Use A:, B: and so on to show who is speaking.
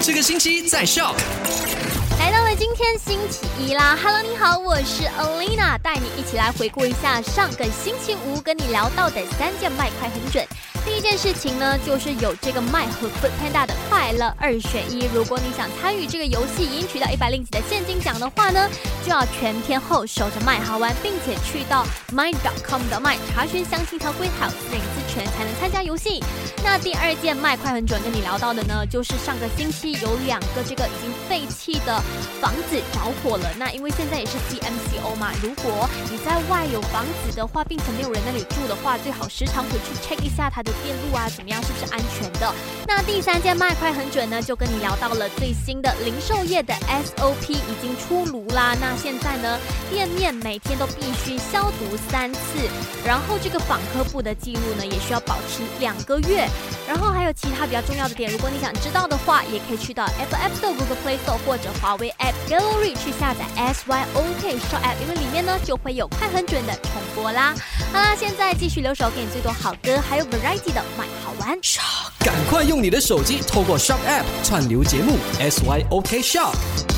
A: 这个星期在笑。
B: 来到了今天星期一啦，Hello，你好，我是 Alina，带你一起来回顾一下上个星期五跟你聊到的三件卖快很准。一件事情呢，就是有这个麦和 Food Panda 的快乐二选一。如果你想参与这个游戏，赢取到一百零几的现金奖的话呢，就要全天候守着麦好玩，并且去到 mind.com 的麦查询详情条规还有私隐私权，才能参加游戏。那第二件麦快很准跟你聊到的呢，就是上个星期有两个这个已经废弃的房子着火了。那因为现在也是 CMCO 嘛，如果你在外有房子的话，并且没有人那里住的话，最好时常回去 check 一下它的。电路啊，怎么样？是不是安全的？那第三件卖快很准呢，就跟你聊到了最新的零售业的 SOP 已经出炉啦。那现在呢，店面每天都必须消毒三次，然后这个访客部的记录呢，也需要保持两个月。然后还有其他比较重要的点，如果你想知道的话，也可以去到 Apple App Store、Google Play Store 或者华为 App Gallery 去下载 SYOK Show App，因为里面呢就会有快很准的重播啦。好啦，现在继续留守给你最多好歌，还有 Variety 的买好玩。
A: 赶快用你的手机透过 Shop App 串流节目 SYOK Shock。